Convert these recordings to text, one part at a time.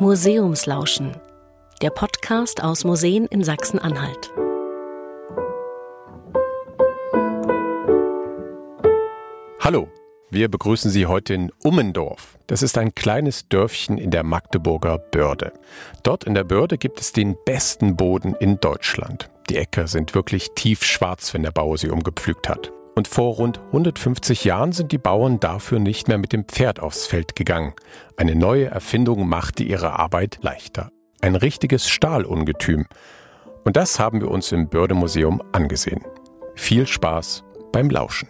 Museumslauschen, der Podcast aus Museen in Sachsen-Anhalt. Hallo, wir begrüßen Sie heute in Ummendorf. Das ist ein kleines Dörfchen in der Magdeburger Börde. Dort in der Börde gibt es den besten Boden in Deutschland. Die Äcker sind wirklich tiefschwarz, wenn der Bauer sie umgepflügt hat. Und vor rund 150 Jahren sind die Bauern dafür nicht mehr mit dem Pferd aufs Feld gegangen. Eine neue Erfindung machte ihre Arbeit leichter. Ein richtiges Stahlungetüm. Und das haben wir uns im Bördemuseum angesehen. Viel Spaß beim Lauschen.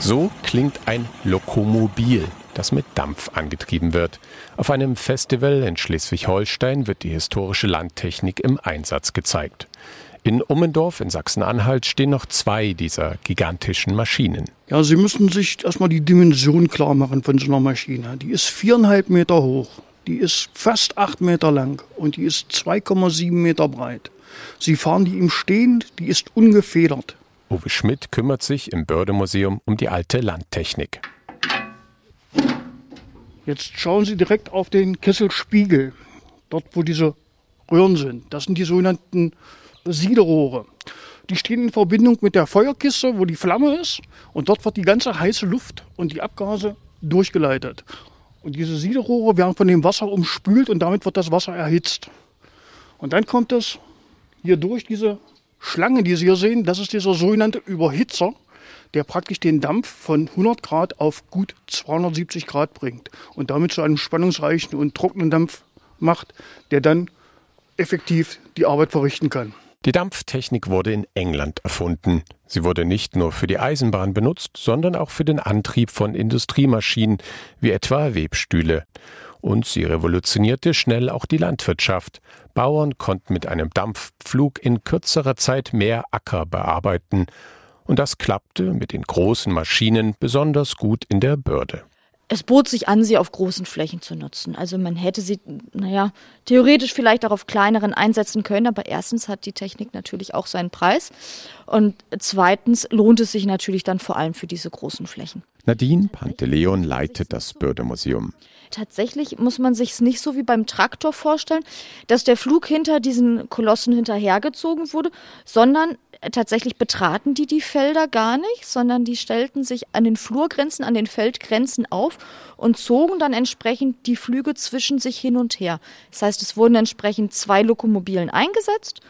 So klingt ein Lokomobil das mit Dampf angetrieben wird. Auf einem Festival in Schleswig-Holstein wird die historische Landtechnik im Einsatz gezeigt. In Ummendorf in Sachsen-Anhalt stehen noch zwei dieser gigantischen Maschinen. Ja, Sie müssen sich erstmal die Dimension klar machen von so einer Maschine. Die ist viereinhalb Meter hoch, die ist fast acht Meter lang und die ist 2,7 Meter breit. Sie fahren die im Stehen, die ist ungefedert. Uwe Schmidt kümmert sich im Bördemuseum um die alte Landtechnik. Jetzt schauen Sie direkt auf den Kesselspiegel, dort wo diese Röhren sind. Das sind die sogenannten Siederrohre. Die stehen in Verbindung mit der Feuerkiste, wo die Flamme ist. Und dort wird die ganze heiße Luft und die Abgase durchgeleitet. Und diese Siederrohre werden von dem Wasser umspült und damit wird das Wasser erhitzt. Und dann kommt es hier durch diese Schlange, die Sie hier sehen, das ist dieser sogenannte Überhitzer der praktisch den Dampf von 100 Grad auf gut 270 Grad bringt und damit zu einem spannungsreichen und trockenen Dampf macht, der dann effektiv die Arbeit verrichten kann. Die Dampftechnik wurde in England erfunden. Sie wurde nicht nur für die Eisenbahn benutzt, sondern auch für den Antrieb von Industriemaschinen wie etwa Webstühle. Und sie revolutionierte schnell auch die Landwirtschaft. Bauern konnten mit einem Dampfpflug in kürzerer Zeit mehr Acker bearbeiten und das klappte mit den großen Maschinen besonders gut in der Börde. Es bot sich an, sie auf großen Flächen zu nutzen. Also man hätte sie, naja, theoretisch vielleicht auch auf kleineren einsetzen können, aber erstens hat die Technik natürlich auch seinen Preis und zweitens lohnt es sich natürlich dann vor allem für diese großen Flächen. Nadine Panteleon leitet das Bördemuseum. Tatsächlich muss man sich es nicht so wie beim Traktor vorstellen, dass der Flug hinter diesen Kolossen hinterhergezogen wurde, sondern tatsächlich betraten die die Felder gar nicht, sondern die stellten sich an den Flurgrenzen, an den Feldgrenzen auf und zogen dann entsprechend die Flüge zwischen sich hin und her. Das heißt, es wurden entsprechend zwei Lokomobilen eingesetzt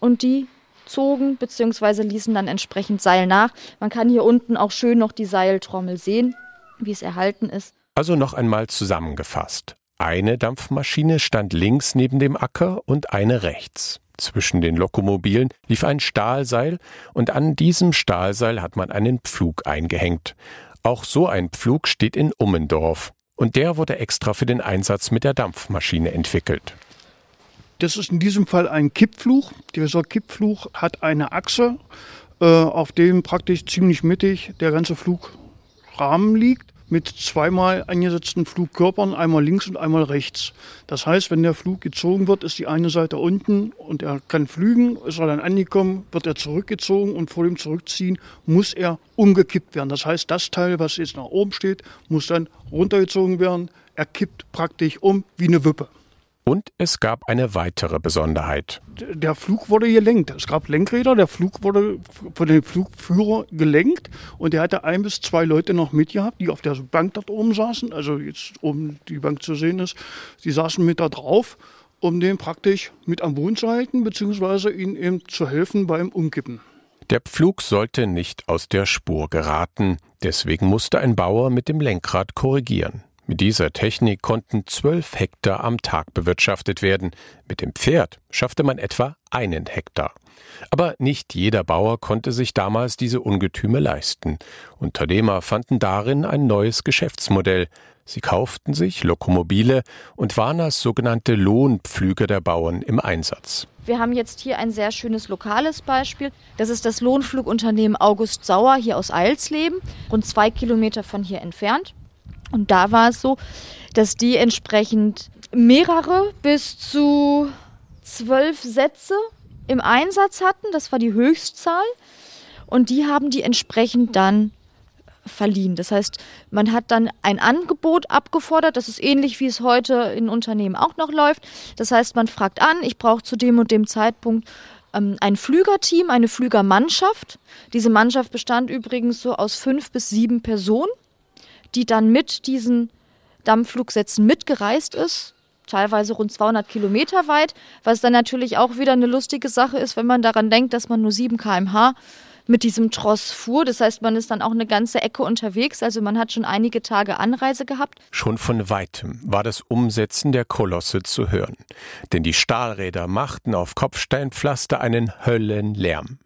und die zogen bzw. ließen dann entsprechend Seil nach. Man kann hier unten auch schön noch die Seiltrommel sehen, wie es erhalten ist. Also noch einmal zusammengefasst. Eine Dampfmaschine stand links neben dem Acker und eine rechts. Zwischen den Lokomobilen lief ein Stahlseil und an diesem Stahlseil hat man einen Pflug eingehängt. Auch so ein Pflug steht in Ummendorf und der wurde extra für den Einsatz mit der Dampfmaschine entwickelt. Das ist in diesem Fall ein Kippfluch. Dieser Kippfluch hat eine Achse, äh, auf dem praktisch ziemlich mittig der ganze Flugrahmen liegt mit zweimal eingesetzten Flugkörpern, einmal links und einmal rechts. Das heißt, wenn der Flug gezogen wird, ist die eine Seite unten und er kann flügen, ist er dann angekommen, wird er zurückgezogen und vor dem Zurückziehen muss er umgekippt werden. Das heißt, das Teil, was jetzt nach oben steht, muss dann runtergezogen werden. Er kippt praktisch um wie eine Wippe. Und es gab eine weitere Besonderheit. Der Flug wurde gelenkt. Es gab Lenkräder, der Flug wurde von dem Flugführer gelenkt und er hatte ein bis zwei Leute noch mitgehabt, die auf der Bank dort oben saßen. Also jetzt oben die Bank zu sehen ist, die saßen mit da drauf, um den praktisch mit am Boden zu halten, beziehungsweise ihnen eben zu helfen beim Umkippen. Der Pflug sollte nicht aus der Spur geraten, deswegen musste ein Bauer mit dem Lenkrad korrigieren. Mit dieser Technik konnten zwölf Hektar am Tag bewirtschaftet werden. Mit dem Pferd schaffte man etwa einen Hektar. Aber nicht jeder Bauer konnte sich damals diese Ungetüme leisten. Unternehmer fanden darin ein neues Geschäftsmodell. Sie kauften sich Lokomobile und waren als sogenannte Lohnpflüger der Bauern im Einsatz. Wir haben jetzt hier ein sehr schönes lokales Beispiel. Das ist das Lohnflugunternehmen August Sauer hier aus Eilsleben, rund zwei Kilometer von hier entfernt. Und da war es so, dass die entsprechend mehrere bis zu zwölf Sätze im Einsatz hatten. Das war die Höchstzahl. und die haben die entsprechend dann verliehen. Das heißt, man hat dann ein Angebot abgefordert. Das ist ähnlich, wie es heute in Unternehmen auch noch läuft. Das heißt, man fragt an, ich brauche zu dem und dem Zeitpunkt ähm, ein Flügerteam, eine Flügermannschaft. Diese Mannschaft bestand übrigens so aus fünf bis sieben Personen, die dann mit diesen Dampfflugsätzen mitgereist ist teilweise rund 200 Kilometer weit, was dann natürlich auch wieder eine lustige Sache ist, wenn man daran denkt, dass man nur 7 km/h mit diesem Tross fuhr. Das heißt, man ist dann auch eine ganze Ecke unterwegs. Also man hat schon einige Tage Anreise gehabt. Schon von weitem war das Umsetzen der Kolosse zu hören. Denn die Stahlräder machten auf Kopfsteinpflaster einen Höllenlärm.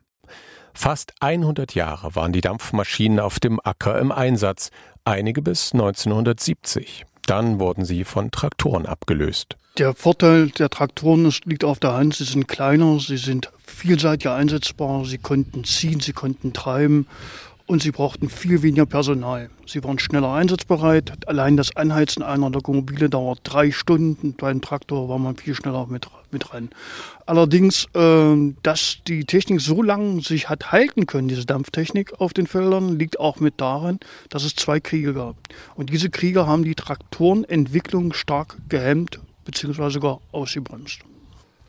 Fast 100 Jahre waren die Dampfmaschinen auf dem Acker im Einsatz, einige bis 1970. Dann wurden sie von Traktoren abgelöst. Der Vorteil der Traktoren liegt auf der Hand. Sie sind kleiner, sie sind vielseitig einsetzbar, sie konnten ziehen, sie konnten treiben und sie brauchten viel weniger Personal. Sie waren schneller einsatzbereit. Allein das Anheizen einer Lokomobile dauert drei Stunden. Beim Traktor war man viel schneller mit, mit rein. Allerdings, äh, dass die Technik so lange sich hat halten können, diese Dampftechnik auf den Feldern, liegt auch mit daran, dass es zwei Kriege gab. Und diese Kriege haben die Traktorenentwicklung stark gehemmt bzw. sogar ausgebremst.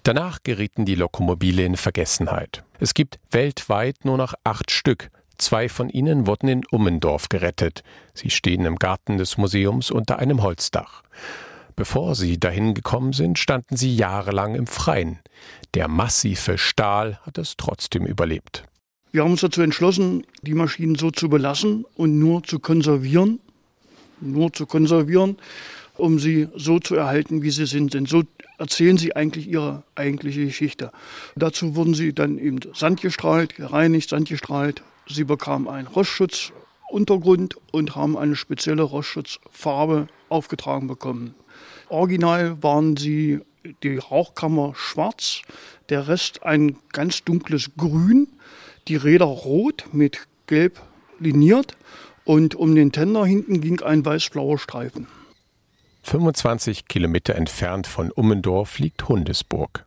Danach gerieten die Lokomobile in Vergessenheit. Es gibt weltweit nur noch acht Stück. Zwei von ihnen wurden in Ummendorf gerettet. Sie stehen im Garten des Museums unter einem Holzdach. Bevor sie dahin gekommen sind, standen sie jahrelang im Freien. Der massive Stahl hat es trotzdem überlebt. Wir haben uns dazu entschlossen, die Maschinen so zu belassen und nur zu konservieren. Nur zu konservieren um sie so zu erhalten, wie sie sind. Denn so erzählen sie eigentlich ihre eigentliche Geschichte. Dazu wurden sie dann eben sandgestrahlt, gereinigt, sandgestrahlt. Sie bekamen einen Rostschutzuntergrund und haben eine spezielle Rostschutzfarbe aufgetragen bekommen. Original waren sie die Rauchkammer schwarz, der Rest ein ganz dunkles Grün, die Räder rot mit gelb liniert und um den Tender hinten ging ein weiß-blauer Streifen. 25 Kilometer entfernt von Ummendorf liegt Hundesburg.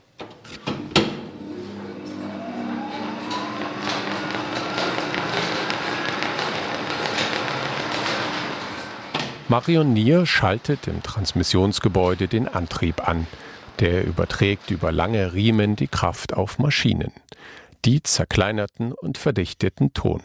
Marion Nier schaltet im Transmissionsgebäude den Antrieb an. Der überträgt über lange Riemen die Kraft auf Maschinen. Die zerkleinerten und verdichteten Ton.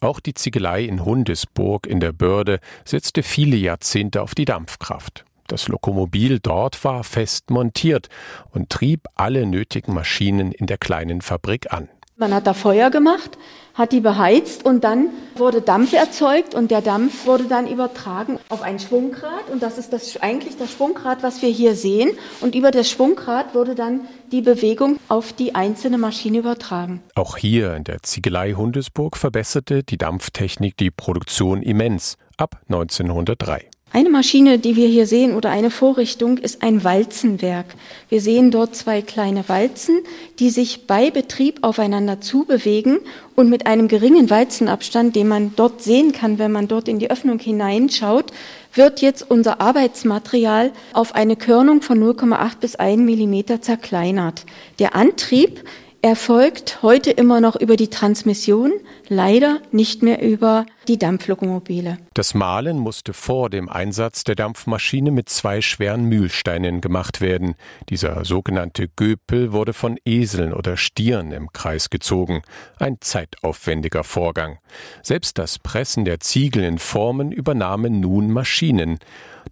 Auch die Ziegelei in Hundesburg in der Börde setzte viele Jahrzehnte auf die Dampfkraft. Das Lokomobil dort war fest montiert und trieb alle nötigen Maschinen in der kleinen Fabrik an. Man hat da Feuer gemacht, hat die beheizt und dann wurde Dampf erzeugt und der Dampf wurde dann übertragen auf ein Schwungrad und das ist das, eigentlich das Schwungrad, was wir hier sehen und über das Schwungrad wurde dann die Bewegung auf die einzelne Maschine übertragen. Auch hier in der Ziegelei Hundesburg verbesserte die Dampftechnik die Produktion immens ab 1903. Eine Maschine, die wir hier sehen, oder eine Vorrichtung, ist ein Walzenwerk. Wir sehen dort zwei kleine Walzen, die sich bei Betrieb aufeinander zubewegen und mit einem geringen Walzenabstand, den man dort sehen kann, wenn man dort in die Öffnung hineinschaut, wird jetzt unser Arbeitsmaterial auf eine Körnung von 0,8 bis 1 Millimeter zerkleinert. Der Antrieb erfolgt heute immer noch über die Transmission, leider nicht mehr über die Dampflokomobile. Das Mahlen musste vor dem Einsatz der Dampfmaschine mit zwei schweren Mühlsteinen gemacht werden. Dieser sogenannte Göpel wurde von Eseln oder Stieren im Kreis gezogen. Ein zeitaufwendiger Vorgang. Selbst das Pressen der Ziegel in Formen übernahmen nun Maschinen.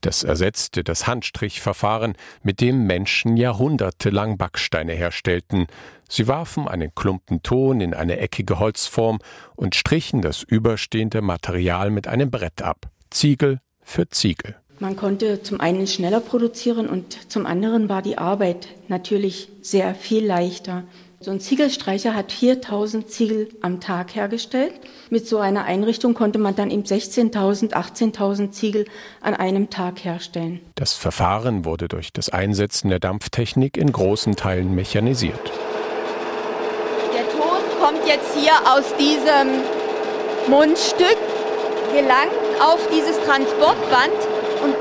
Das ersetzte das Handstrichverfahren, mit dem Menschen jahrhundertelang Backsteine herstellten. Sie warfen einen Klumpen Ton in eine eckige Holzform und strichen das überstehende Material mit einem Brett ab, Ziegel für Ziegel. Man konnte zum einen schneller produzieren und zum anderen war die Arbeit natürlich sehr viel leichter. So ein Ziegelstreicher hat 4000 Ziegel am Tag hergestellt. Mit so einer Einrichtung konnte man dann eben 16.000, 18.000 Ziegel an einem Tag herstellen. Das Verfahren wurde durch das Einsetzen der Dampftechnik in großen Teilen mechanisiert. Kommt jetzt hier aus diesem Mundstück, gelangt auf dieses Transportband und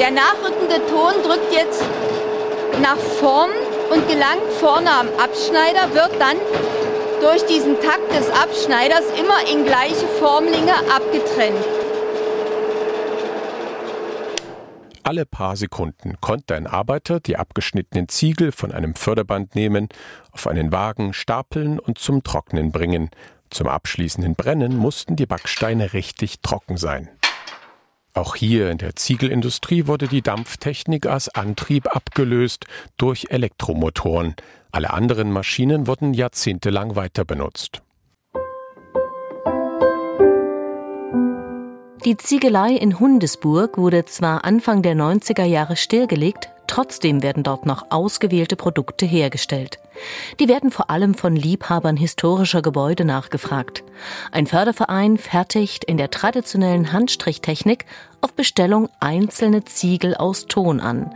der nachrückende Ton drückt jetzt nach vorn und gelangt vorne am Abschneider, wird dann durch diesen Takt des Abschneiders immer in gleiche Formlinge abgetrennt. Alle paar Sekunden konnte ein Arbeiter die abgeschnittenen Ziegel von einem Förderband nehmen, auf einen Wagen stapeln und zum Trocknen bringen. Zum abschließenden Brennen mussten die Backsteine richtig trocken sein. Auch hier in der Ziegelindustrie wurde die Dampftechnik als Antrieb abgelöst durch Elektromotoren. Alle anderen Maschinen wurden jahrzehntelang weiter benutzt. Die Ziegelei in Hundesburg wurde zwar Anfang der 90er Jahre stillgelegt, trotzdem werden dort noch ausgewählte Produkte hergestellt. Die werden vor allem von Liebhabern historischer Gebäude nachgefragt. Ein Förderverein fertigt in der traditionellen Handstrichtechnik auf Bestellung einzelne Ziegel aus Ton an.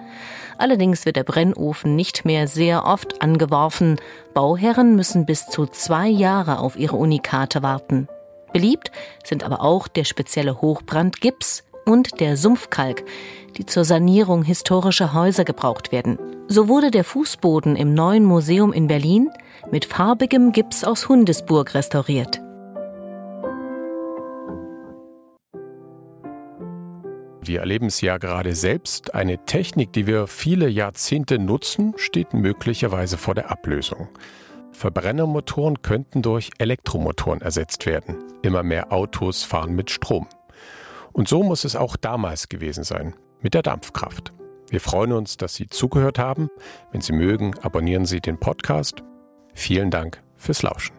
Allerdings wird der Brennofen nicht mehr sehr oft angeworfen. Bauherren müssen bis zu zwei Jahre auf ihre Unikate warten. Beliebt sind aber auch der spezielle Hochbrandgips und der Sumpfkalk, die zur Sanierung historischer Häuser gebraucht werden. So wurde der Fußboden im neuen Museum in Berlin mit farbigem Gips aus Hundesburg restauriert. Wir erleben es ja gerade selbst. Eine Technik, die wir viele Jahrzehnte nutzen, steht möglicherweise vor der Ablösung. Verbrennermotoren könnten durch Elektromotoren ersetzt werden. Immer mehr Autos fahren mit Strom. Und so muss es auch damals gewesen sein, mit der Dampfkraft. Wir freuen uns, dass Sie zugehört haben. Wenn Sie mögen, abonnieren Sie den Podcast. Vielen Dank fürs Lauschen.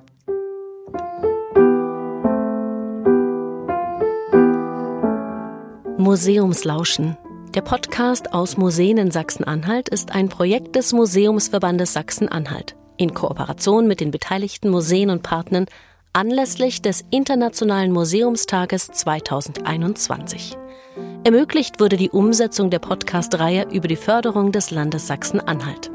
Museumslauschen. Der Podcast aus Museen in Sachsen-Anhalt ist ein Projekt des Museumsverbandes Sachsen-Anhalt in Kooperation mit den beteiligten Museen und Partnern anlässlich des Internationalen Museumstages 2021. Ermöglicht wurde die Umsetzung der Podcast-Reihe über die Förderung des Landes Sachsen-Anhalt.